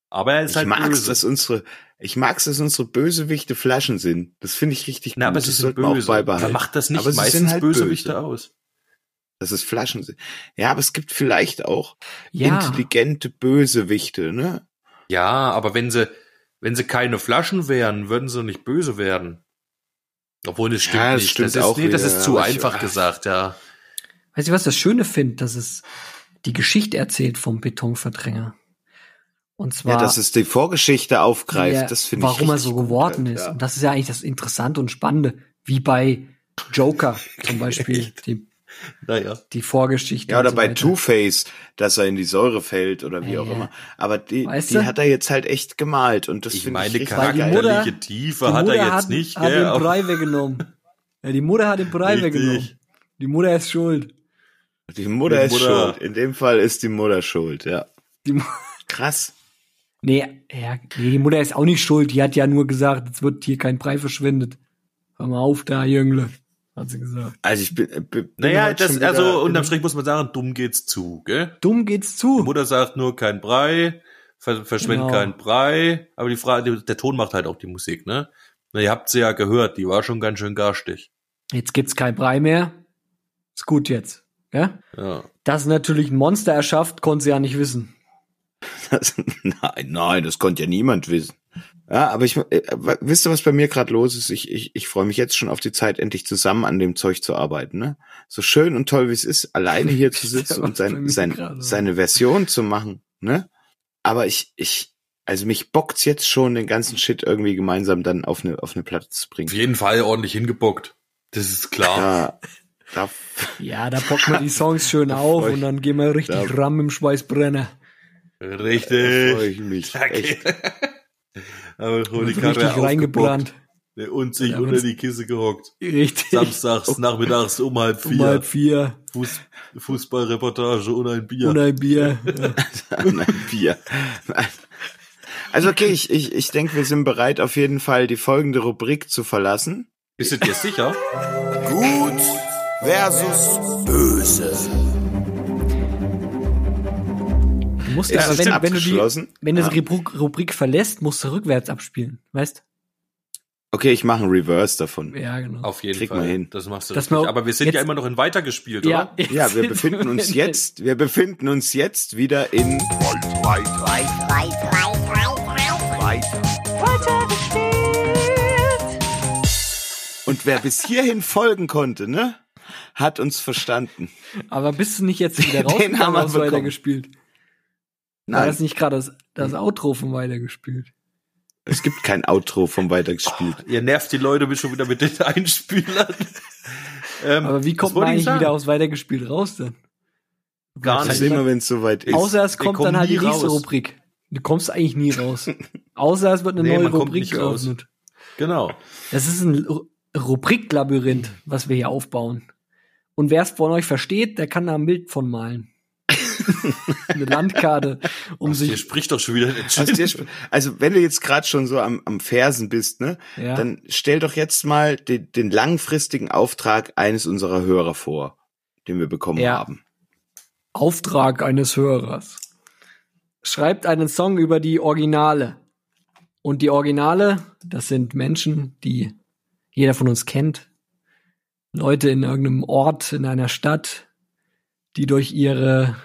Aber er ist Ich halt mag's, böse. dass unsere, ich mag's, dass unsere Bösewichte Flaschen sind. Das finde ich richtig Na, aber gut. sie Das sind auch böse. beibehalten. Man macht das nicht Aber sie meistens sind halt Bösewichte böse. aus. Dass es Flaschen sind. Ja, aber es gibt vielleicht auch Ja. intelligente Bösewichte, ne? Ja, aber wenn sie, wenn sie keine Flaschen wären, würden sie nicht böse werden. Obwohl das stimmt Ja, das nicht. stimmt das ist, auch nee, das wieder, ist zu aber ich- einfach gesagt, ja. Weißt du, was das Schöne finde, dass es die Geschichte erzählt vom Betonverdränger. Und zwar, Ja, dass es die Vorgeschichte aufgreift, ja, das finde ich warum er so gut geworden halt, ist. Ja. Und das ist ja eigentlich das Interessante und Spannende, wie bei Joker zum Beispiel, die, Naja. die Vorgeschichte. Ja, oder so bei. Two-Face, dass er in die Säure fällt oder wie Ja, auch immer. Aber die, Weißt die du? hat er jetzt halt echt gemalt und das Ich finde meine, ich geil. Mutter- charakterliche Tiefe hat er jetzt hat, nicht, hat gell? den aber- Brei weggenommen. Ja, die Mutter hat den Brei weggenommen. Die Mutter ist schuld. Die Mutter Die ist Mutter. schuld. In dem Fall ist die Mutter schuld, ja. Die, Mu- Krass. nee, ja, nee, die Mutter ist auch nicht schuld. Die hat ja nur gesagt, es wird hier kein Brei verschwendet. Hör mal auf da, Jüngle, hat sie gesagt. Also ich bin, bin bin Naja, heute das, also unterm Strich muss man sagen, dumm geht's zu, gell? Dumm geht's Die zu. Mutter sagt nur kein Brei, ver verschwendet Genau. kein Brei, aber die Frage, der Ton macht halt auch die Musik, ne? Na, ihr habt sie ja gehört, die war schon ganz schön garstig. Jetzt gibt's kein Brei mehr. Ist gut jetzt. Ja? Ja. Dass natürlich ein Monster erschafft, konnte sie ja nicht wissen. Das, nein, nein, das konnte ja niemand wissen. Ja, aber ich, äh, wisst ihr, was bei mir gerade los ist? Ich, ich, ich freue mich jetzt schon auf die Zeit, endlich zusammen an dem Zeug zu arbeiten. Ne? So schön und toll, wie es ist, alleine hier zu sitzen und sein, sein, seine Version zu machen. Ne? Aber ich, ich, also mich bockt's jetzt schon, den ganzen Shit irgendwie gemeinsam dann auf eine, auf eine Platte zu bringen. Auf jeden Fall ordentlich hingebockt. Das ist klar. Ja, da, Ja, da bocken wir die Songs schön auf ich- und dann gehen wir richtig da- ram im Schweißbrenner. da freue Richtig. ich mich. Echt. Aber hol die Karre richtig reingebrannt. und sich Ja, unter die Kiste gehockt. Richtig. Samstags, nachmittags um halb vier. Um halb vier. Fuß, Fußballreportage und ein Bier. Und ein Bier. Ja. Nein, Bier. Also okay, ich, ich, ich denke, wir sind bereit, auf jeden Fall die folgende Rubrik zu verlassen. Bist du dir sicher? Gut versus böse. Du musst Ist aber, das wenn, wenn du die, wenn du Ja. die Rubrik, Rubrik verlässt, musst du rückwärts abspielen. Weißt? Okay, ich mache einen Reverse davon. Ja, genau. Auf jeden Krieg Fall. mal hin. Das machst du richtig. wir Aber wir sind jetzt- ja immer noch in weitergespielt, ja, oder? Ja, wir befinden uns jetzt, wir befinden uns jetzt wieder in und wer bis hierhin folgen konnte, ne, hat uns verstanden. Aber bist du nicht jetzt wieder Den haben wir bekommen. weitergespielt? War Nein, das nicht gerade das, das Outro von weitergespielt? es gibt kein Outro vom weitergespielt. Ihr nervt die Leute mit- schon wieder mit den Einspielern. ähm, Aber wie kommt man eigentlich sagen? wieder aufs weitergespielt raus denn? Gar Das nicht. ist immer, wenn es soweit ist. Außer es kommt dann halt die nächste raus. Rubrik. Du kommst eigentlich nie raus. Außer es wird eine Nee, neue Rubrik raus. geöffnet. Genau. Das ist ein Ru- Rubriklabyrinth, was wir hier aufbauen. Und wer es von euch versteht, der kann da ein Bild von malen. eine Landkarte, um Hier sich. spricht doch schon wieder der dir sp- Also wenn du jetzt gerade schon so am, am Fersen bist, ne, Ja. dann stell doch jetzt mal den, den langfristigen Auftrag eines unserer Hörer vor, den wir bekommen Ja. haben. Auftrag eines Hörers. Schreibt einen Song über die Originale. Und die Originale, das sind Menschen, die jeder von uns kennt. Leute in irgendeinem Ort, in einer Stadt, die durch ihre,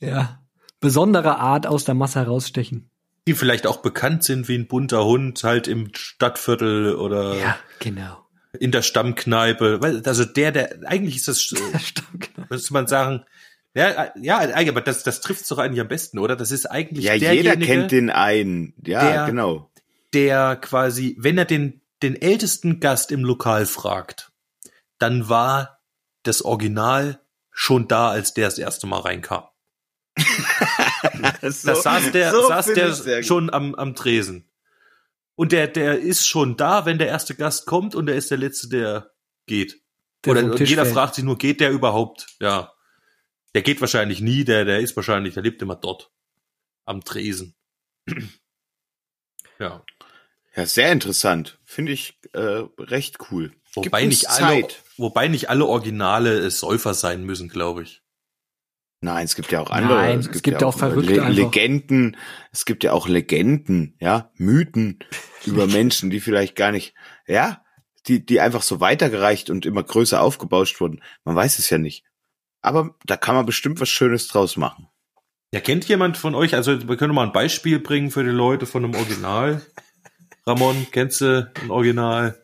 ja, besondere Art aus der Masse herausstechen. Die vielleicht auch bekannt sind wie ein bunter Hund, halt im Stadtviertel oder Ja, genau. in der Stammkneipe. Weil- Also der, der, eigentlich ist das, müsste man sagen, ja, ja, eigentlich, aber das, das trifft doch eigentlich am besten, oder? Das ist eigentlich Ja, derjenige, jeder kennt den einen. Ja, der- genau. der quasi, wenn er den, den ältesten Gast im Lokal fragt, dann war das Original schon da, als der das erste Mal reinkam. So- Da saß der, so saß der schon am, am Tresen. Und der, der ist schon da, wenn der erste Gast kommt und der ist der Letzte, der geht. Der Oder jeder fällt. fragt sich nur, geht der überhaupt? Ja. Der geht wahrscheinlich nie, der, der ist wahrscheinlich, der lebt immer dort. Am Tresen. ja. Ja, sehr interessant. Finde ich äh, recht cool. Wobei Gibt nicht, alle, wobei nicht alle Originale äh, Säufer sein müssen, glaube ich. Nein, es gibt ja auch andere. Nein, es gibt ja auch Verrückte Le einfach. Legenden. Es gibt ja auch Legenden, ja, Mythen über Menschen, die vielleicht gar nicht, ja, die, die einfach so weitergereicht und immer größer aufgebauscht wurden. Man weiß es ja nicht. Aber da kann man bestimmt was Schönes draus machen. Ja, kennt jemand von euch, also wir können mal ein Beispiel bringen für die Leute von einem Original. Ramon, kennst du ein Original?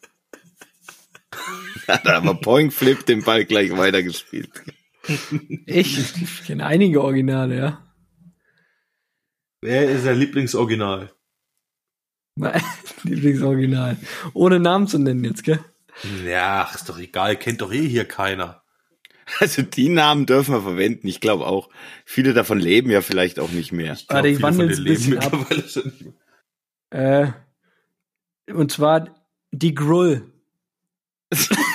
da haben wir Point Flip den Ball gleich weitergespielt. Ich, ich kenne einige Originale, ja. Wer ist dein Lieblingsoriginal? Mein Lieblingsoriginal. Ohne Namen zu nennen jetzt, gell? Ja, ach, ist doch egal, kennt doch eh hier keiner. Also die Namen dürfen wir verwenden. Ich glaube auch, viele davon leben ja vielleicht auch nicht mehr. glaub, Warte, ich viele wandle von es ein bisschen leben ab. mittlerweile schon nicht mehr. Äh, und zwar die Grull.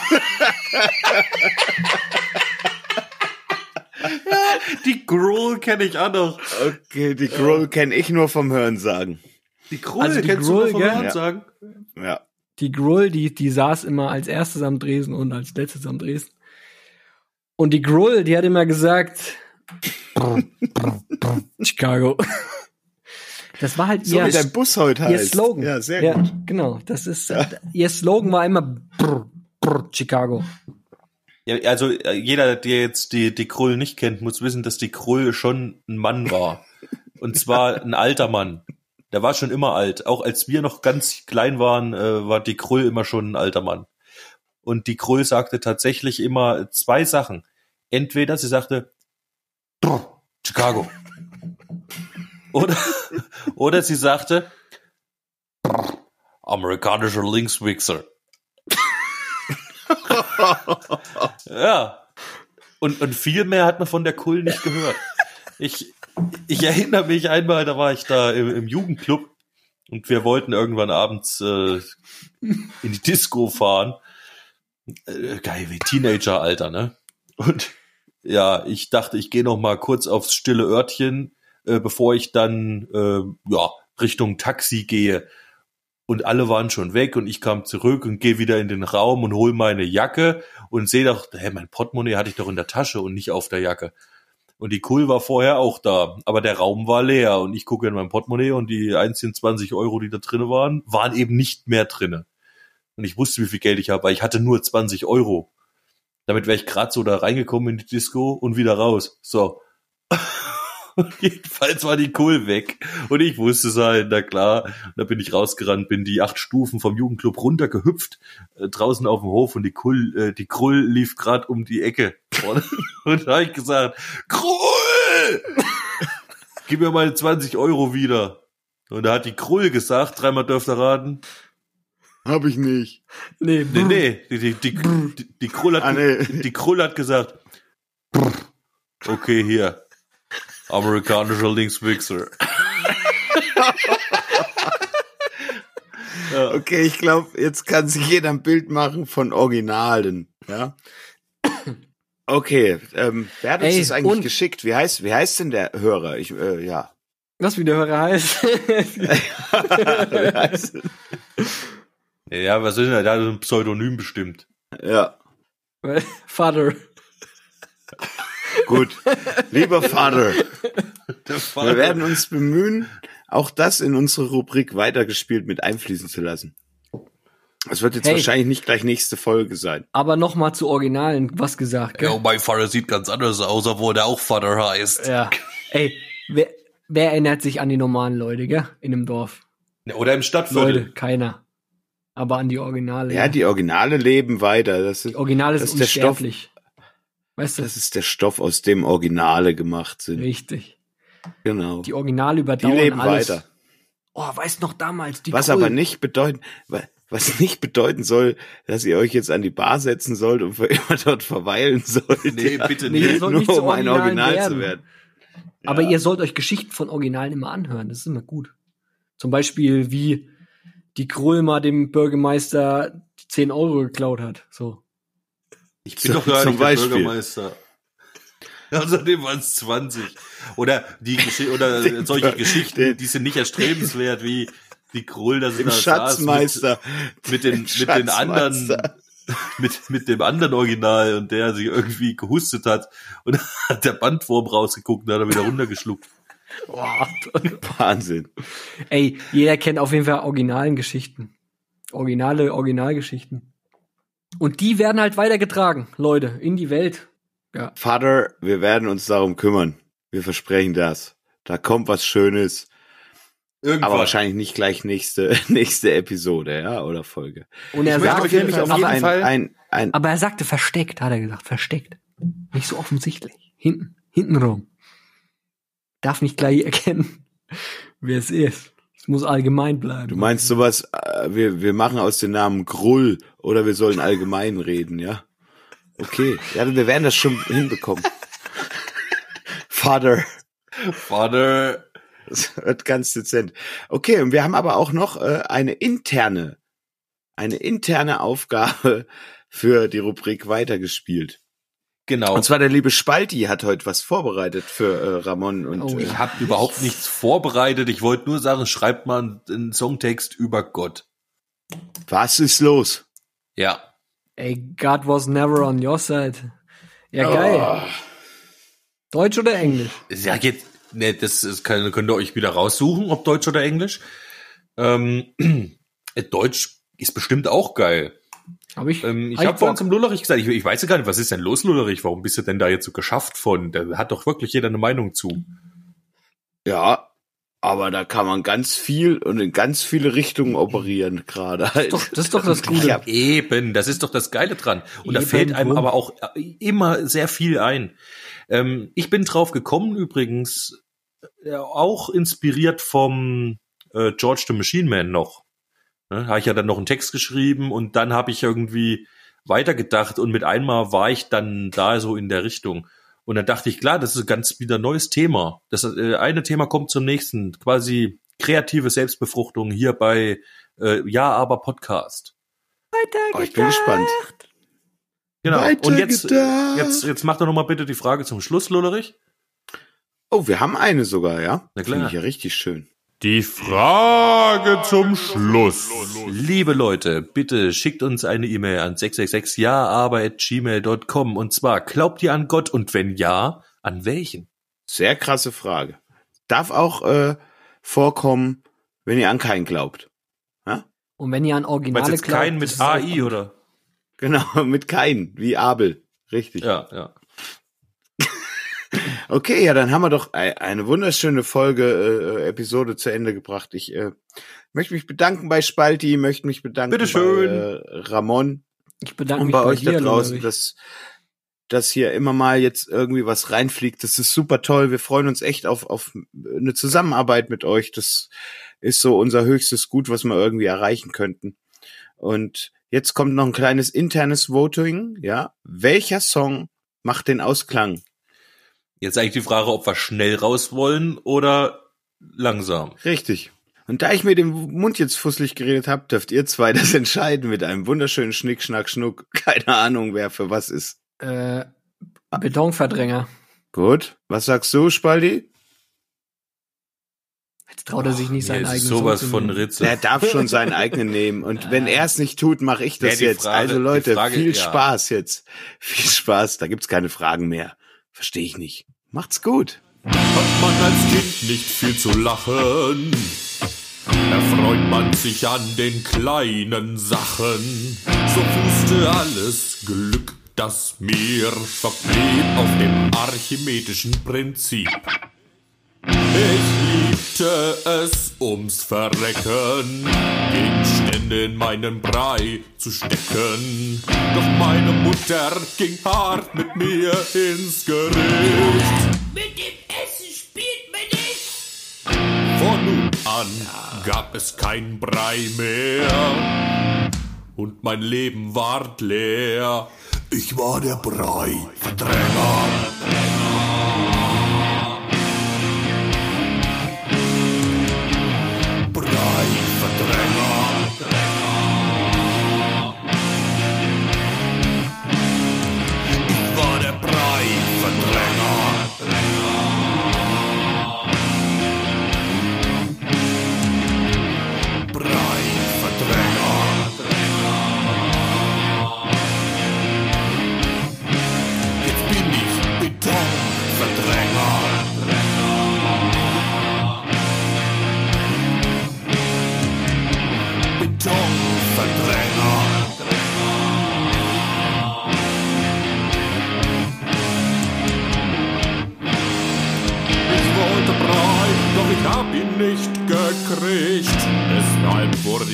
Die Gruel kenne ich auch noch. Okay, die Groll kenne ich nur vom Hören sagen. Die Gruel Also die kennst Gruel, du noch vom gell? Hören Ja. sagen? Ja. Die Grull, die, die saß immer als erstes am Dresen und als letztes am Dresen. Und die Grull, die hat immer gesagt, Chicago. Das war halt So ihr, dein Bus heute ihr heißt. Slogan. Ja, sehr ja, gut. Genau, das ist, ihr Slogan war immer brr, brr, Chicago. Ja, also äh, jeder, der jetzt die, die Krull nicht kennt, muss wissen, dass die Krull schon ein Mann war. Und zwar ein alter Mann. Der war schon immer alt. Auch als wir noch ganz klein waren, äh, war die Krull immer schon ein alter Mann. Und die Krull sagte tatsächlich immer zwei Sachen. Entweder sie sagte, "Brr, Chicago. Oder, oder sie sagte, "Brr, amerikanischer Linkswichser. Ja. Und, und viel mehr hat man von der Kull nicht gehört. Ich, ich erinnere mich einmal, da war ich da im, im Jugendclub und wir wollten irgendwann abends äh, in die Disco fahren. Äh, geil, wie Teenager-Alter, ne? Und ja, ich dachte, ich gehe noch mal kurz aufs stille Örtchen, äh, bevor ich dann äh, ja Richtung Taxi gehe. Und alle waren schon weg und ich kam zurück und gehe wieder in den Raum und hol meine Jacke und sehe doch, hä, mein Portemonnaie hatte ich doch in der Tasche und nicht auf der Jacke. Und die Kuhl war vorher auch da, aber der Raum war leer und ich gucke in mein Portemonnaie und die einzigen 20 Euro, die da drinne waren, waren eben nicht mehr drinne. Und ich wusste, wie viel Geld ich habe, weil ich hatte nur 20 Euro. Damit wäre ich gerade so da reingekommen in die Disco und wieder raus. So. Und jedenfalls war die Kohl weg. Und ich wusste es halt, na klar. Und da bin ich rausgerannt, bin die acht Stufen vom Jugendclub runtergehüpft, äh, draußen auf dem Hof und die Kull, äh, die Krull lief gerade um die Ecke. Und, und da habe ich gesagt, Krull! Gib mir meine 20 Euro wieder. Und da hat die Krull gesagt, dreimal dürft ihr raten. Hab ich nicht. Nee, Nee, nee, die, die, die, die, die Krull hat, Ah, nee. die Krull hat gesagt, okay, hier, amerikanischer Linkswichser. Okay, ich glaube, jetzt kann sich jeder ein Bild machen von Originalen. Ja. Okay, ähm, wer hat uns Ey, das eigentlich geschickt? Wie heißt, wie heißt denn der Hörer? Ich, äh, ja. Was wie der Hörer heißt. Ja, was ist denn da? Der hat ein Pseudonym bestimmt. ja, Vater. Gut. Lieber Vater, Der wir werden uns bemühen, auch das in unsere Rubrik weitergespielt mit einfließen zu lassen. Es wird jetzt Hey. wahrscheinlich nicht gleich nächste Folge sein. Aber noch mal zu Originalen was gesagt. Gell? Ja, mein Vater sieht ganz anders aus, obwohl der auch Vater heißt. Ja. Ey, wer, wer erinnert sich an die normalen Leute, gell? In einem Dorf. Oder im Stadtviertel. Leute, keiner. Aber an die Originale. Ja, die Originale leben weiter. Das ist, die Originale das ist ist der Stoff. unsterblich. Weißt du? das ist der Stoff, aus dem Originale gemacht sind. Richtig. Genau. Die Originale Die überdauern leben alles. weiter. Oh, weißt noch damals, die Was Krull. aber nicht bedeuten, wa- was nicht bedeuten soll, dass ihr euch jetzt an die Bar setzen sollt und für immer dort verweilen sollt. Nee, bitte Nee, nicht. Nur nicht um ein Original werden. zu werden. Aber ihr sollt euch Geschichten von Originalen immer anhören. Das ist immer gut. Zum Beispiel, wie die mal dem Bürgermeister die 10 Euro geklaut hat. So. Ich bin doch gar nicht der Beispiel. Bürgermeister. Außerdem waren es 20. Oder die Gesch oder solche Geschichten, die sind nicht erstrebenswert, wie die Krull, dass Dem da Schatzmeister. mit, mit den, mit den anderen, mit, mit dem anderen Original und der sich irgendwie gehustet hat und hat der Bandwurm rausgeguckt und hat er wieder runtergeschluckt. Boah. Wahnsinn. Ey, jeder kennt auf jeden Fall originalen Geschichten. Originale Originalgeschichten. Und die werden halt weitergetragen, Leute, in die Welt. Ja. Vater, wir werden uns darum kümmern. Wir versprechen das. Da kommt was Schönes. Irgendwann. Aber wahrscheinlich nicht gleich nächste, nächste Episode, ja, oder Folge. Und er Ich möchte sagt, auf jeden Fall- auf aber, jeden ein, Fall- ein, ein, aber er sagte versteckt, hat er gesagt, versteckt. Nicht so offensichtlich. Hinten, hintenrum. Darf nicht gleich erkennen, wer es ist. Es muss allgemein bleiben. du meinst sowas, äh, wir, wir machen aus dem Namen Grull oder wir sollen allgemein reden, ja? Okay. Ja, wir werden das schon hinbekommen. Vater. Vater. Das wird ganz dezent. Okay, und wir haben aber auch noch äh, eine interne, eine interne Aufgabe für die Rubrik weitergespielt. Genau. Und zwar der liebe Spalti hat heute was vorbereitet für äh, Ramon und Oh, äh, Ich habe überhaupt nichts vorbereitet. Ich wollte nur sagen, schreibt mal einen Songtext über Gott. was ist los? Ja. Ey, God was never on your side. Ja, geil. Deutsch oder Englisch? Ja, jetzt, ne, das, das kann, könnt ihr euch wieder raussuchen, ob Deutsch oder Englisch. Ähm, äh, Deutsch ist bestimmt auch geil. Hab ich. Ähm, ich hab habe vorhin Bock. zum Lullerich gesagt, ich, ich weiß ja gar nicht, was ist denn los, Lullerich? Warum bist du denn da jetzt so geschafft von? Da hat doch wirklich jeder eine Meinung zu. Ja, aber da kann man ganz viel und in ganz viele Richtungen operieren gerade. halt. doch- das ist doch das Gute. Ja, Eben, das ist doch das Geile dran. Und da Eben fällt einem aber auch äh, immer sehr viel ein. Ähm, ich bin drauf gekommen übrigens, äh, auch inspiriert vom äh, George the Machine Man noch. Ne, habe ich ja dann noch einen Text geschrieben und dann habe ich irgendwie weitergedacht und mit einmal war ich dann da so in der Richtung. Und dann dachte ich, klar, das ist ganz wieder ein neues Thema. Das äh, eine Thema kommt zum nächsten, quasi kreative Selbstbefruchtung hier bei äh, Ja, aber Podcast. oh, ich bin gespannt. Genau. Und jetzt, Weitergedacht. jetzt, jetzt mach doch noch mal bitte die Frage zum Schluss, Lullerich. Oh, wir haben eine sogar, ja? Na klar. Finde ich ja richtig schön. Die Frage zum Schluss. Liebe Leute, bitte schickt uns eine E-Mail an 666 ja aber at gmail.com und zwar glaubt ihr an Gott und wenn ja, an welchen? Sehr krasse Frage. Darf auch äh, vorkommen, wenn ihr an keinen glaubt. Und wenn ihr an Originale jetzt glaubt, keinen mit AI oder? Genau, mit keinen, wie Abel. Richtig. Ja, ja. Okay, ja, dann haben wir doch ei- eine wunderschöne Folge, äh, Episode zu Ende gebracht. Ich äh, möchte mich bedanken bei Spalti, möchte mich bedanken Bitteschön. bei äh, Ramon Ich bedanke und mich bei bei euch da draußen, dass, dass hier immer mal jetzt irgendwie was reinfliegt. Das ist super toll. Wir freuen uns echt auf, auf eine Zusammenarbeit mit euch. Das ist so unser höchstes Gut, was wir irgendwie erreichen könnten. Und jetzt kommt noch ein kleines internes Voting. Ja, welcher Song macht den Ausklang? Jetzt eigentlich die Frage, ob wir schnell raus wollen oder langsam. Richtig. Und da ich mir den Mund jetzt fusselig geredet habe, dürft ihr zwei das entscheiden mit einem wunderschönen Schnick, Schnack, Schnuck. Keine Ahnung, wer für was ist. Äh, Betonverdränger. Gut. Was sagst du, Spaldi? Jetzt traut er sich nicht seinen eigenen sowas von nehmen. Ritze. Er darf schon seinen eigenen nehmen. Und wenn er es nicht tut, mache ich das Ja, jetzt. Frage- also Leute, Frage, viel ja. Spaß jetzt. Viel Spaß. Da gibt's keine Fragen mehr. Verstehe ich nicht. Macht's gut. Hat man als Kind nicht viel zu lachen, erfreut man sich an den kleinen Sachen. So fußte alles Glück, das mir verblieb auf dem archimedischen Prinzip. Ich liebte es ums Verrecken, Gegenstände in meinen Brei zu stecken. Doch meine Mutter ging hart mit mir ins Gericht. Mit dem Essen spielt man nicht. Von nun an gab es kein Brei mehr und mein Leben ward leer. Ich war der Brei-Verdränger.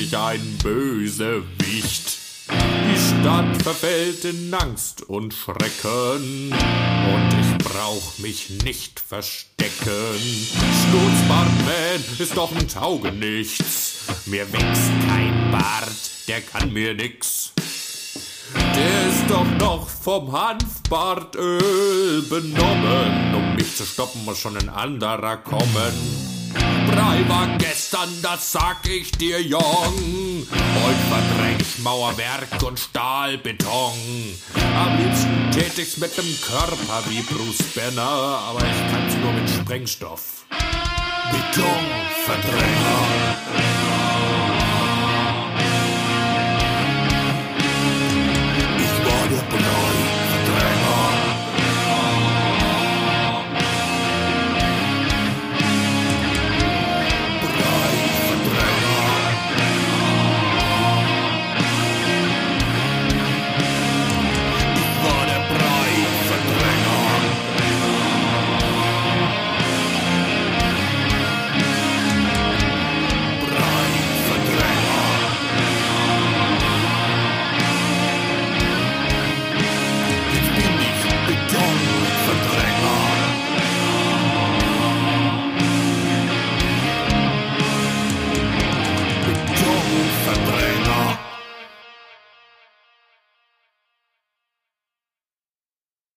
Deshalb wurde ich ein Bösewicht. Die Stadt verfällt in Angst und Schrecken. Und ich brauch mich nicht verstecken. Stutzbartman ist doch ein Taugenichts. Mir wächst kein Bart, der kann mir nix. Der ist doch noch vom Hanfbartöl benommen. Um mich zu stoppen, muss schon ein anderer kommen. Brei war gestern, das sag ich dir, Jong. Heute verdrängt Mauerwerk und Stahlbeton. Am liebsten tät ich's mit dem Körper wie Bruce Banner, aber ich kann's nur mit Sprengstoff. Betonverdränger. Ich war der Blau.